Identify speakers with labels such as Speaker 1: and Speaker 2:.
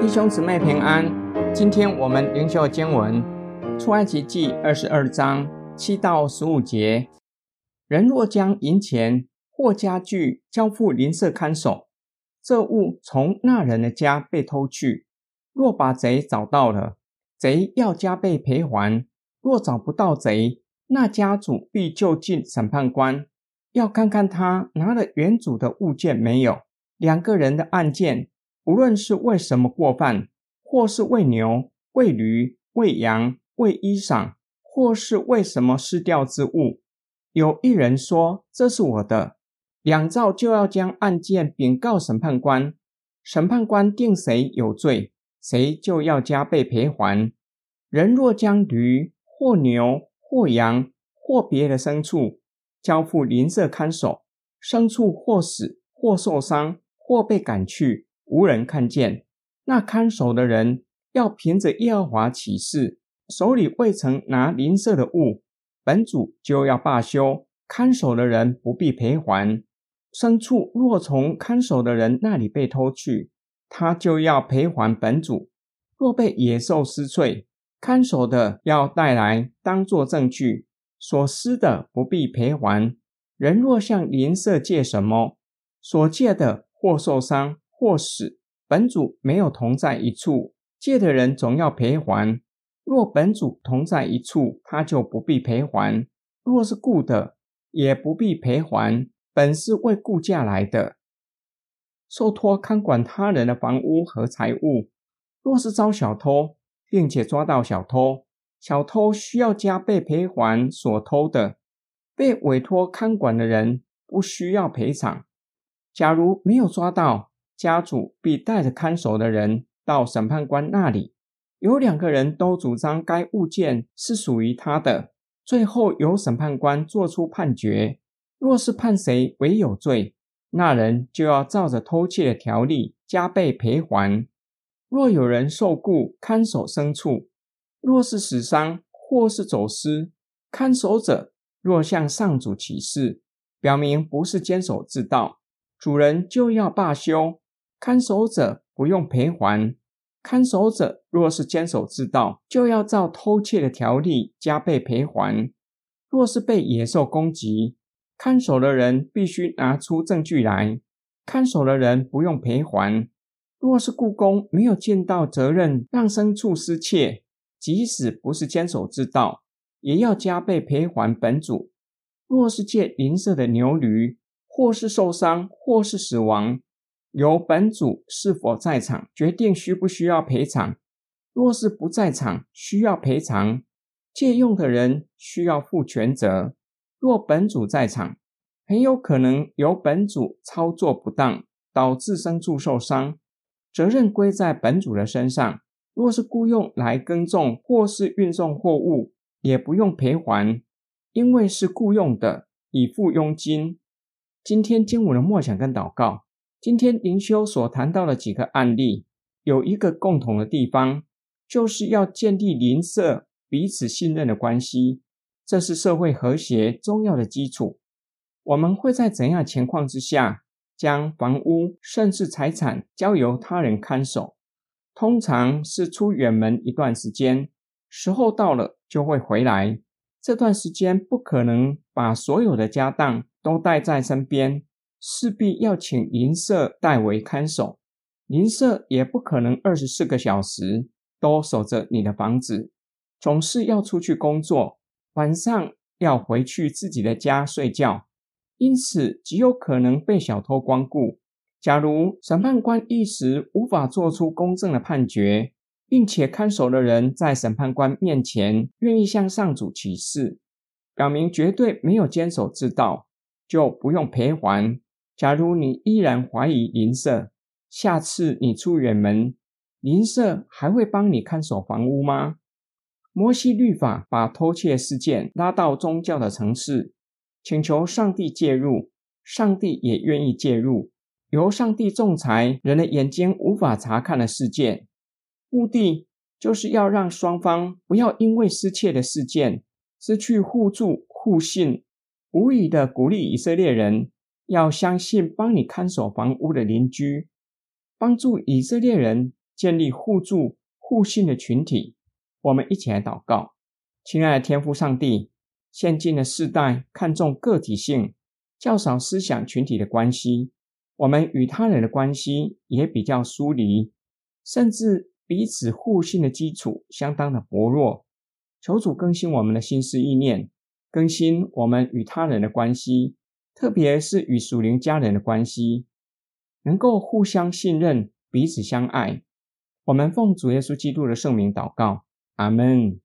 Speaker 1: 弟兄姊妹平安，今天我们灵修经文出埃及记二十二章七到十五节。人若将银钱或家具交付邻舍看守，这物从那人的家被偷去，若把贼找到了，贼要加倍赔还；若找不到贼，那家主必就近审判官，要看看他拿了原主的物件没有。两个人的案件，无论是为什么过犯，或是喂牛、喂驴、喂羊、喂衣裳，或是为什么失掉之物，有一人说这是我的，两造就要将案件禀告审判官，审判官定谁有罪，谁就要加倍赔还。人若将驴或牛或羊或别的牲畜交付邻舍看守，牲畜或死或受伤或被赶去。无人看见，那看守的人要凭着耶和华起誓，手里未曾拿邻舍的物，本主就要罢休，看守的人不必赔还。牲畜若从看守的人那里被偷去，他就要赔还本主。若被野兽撕碎，看守的要带来当作证据，所撕的不必赔还。人若向邻舍借什么，所借的或受伤。或死，本主没有同在一处，借的人总要赔还。若本主同在一处，他就不必赔还。若是雇的，也不必赔还，本是为雇价来的。受托看管他人的房屋和财物，若是遭小偷，并且抓到小偷，小偷需要加倍赔还所偷的。被委托看管的人不需要赔偿。假如没有抓到，家主必带着看守的人到审判官那里，有两个人都主张该物件是属于他的，最后由审判官作出判决。若是判谁为有罪，那人就要照着偷窃的条例加倍赔还。若有人受雇看守牲畜，若是死伤或是走失，看守者若向上主起誓，表明不是监守自盗，主人就要罢休。看守者不用赔还，看守者若是监守自盗，就要照偷窃的条例加倍赔还。若是被野兽攻击，看守的人必须拿出证据来，看守的人不用赔还。若是雇工没有尽到责任，让牲畜失窃，即使不是坚守之道，也要加倍赔还本主。若是借邻舍的牛驴，或是受伤，或是死亡。由本主是否在场决定需不需要赔偿。若是不在场，需要赔偿，借用的人需要负全责。若本主在场，很有可能由本主操作不当，导致牲畜受伤，责任归在本主的身上。若是雇用来耕种或是运送货物，也不用赔还，因为是雇用的，已付佣金。今天经文的默想跟祷告。今天灵修所谈到的几个案例，有一个共同的地方，就是要建立邻舍彼此信任的关系，这是社会和谐重要的基础。我们会在怎样情况之下，将房屋甚至财产交由他人看守？通常是出远门一段时间，时候到了就会回来。这段时间不可能把所有的家当都带在身边。势必要请邻舍代为看守，邻舍也不可能二十四个小时都守着你的房子，总是要出去工作，晚上要回去自己的家睡觉，因此极有可能被小偷光顾。假如审判官一时无法做出公正的判决，并且看守的人在审判官面前愿意向上主起誓，表明绝对没有监守之道，就不用赔还。假如你依然怀疑邻舍，下次你出远门，邻舍还会帮你看守房屋吗？摩西律法把偷窃事件拉到宗教的层次，请求上帝介入，上帝也愿意介入，由上帝仲裁人的眼睛无法查看的事件，目的就是要让双方不要因为失窃的事件失去互助互信。无疑的鼓励以色列人要相信帮你看守房屋的邻居，帮助以色列人建立互助互信的群体。我们一起来祷告，亲爱的天父上帝，现今的世代看重个体性，较少思想群体的关系，我们与他人的关系也比较疏离，甚至彼此互信的基础相当的薄弱。求主更新我们的心思意念。更新我们与他人的关系，特别是与属灵家人的关系，能够互相信任、彼此相爱。我们奉主耶稣基督的圣名祷告，阿门。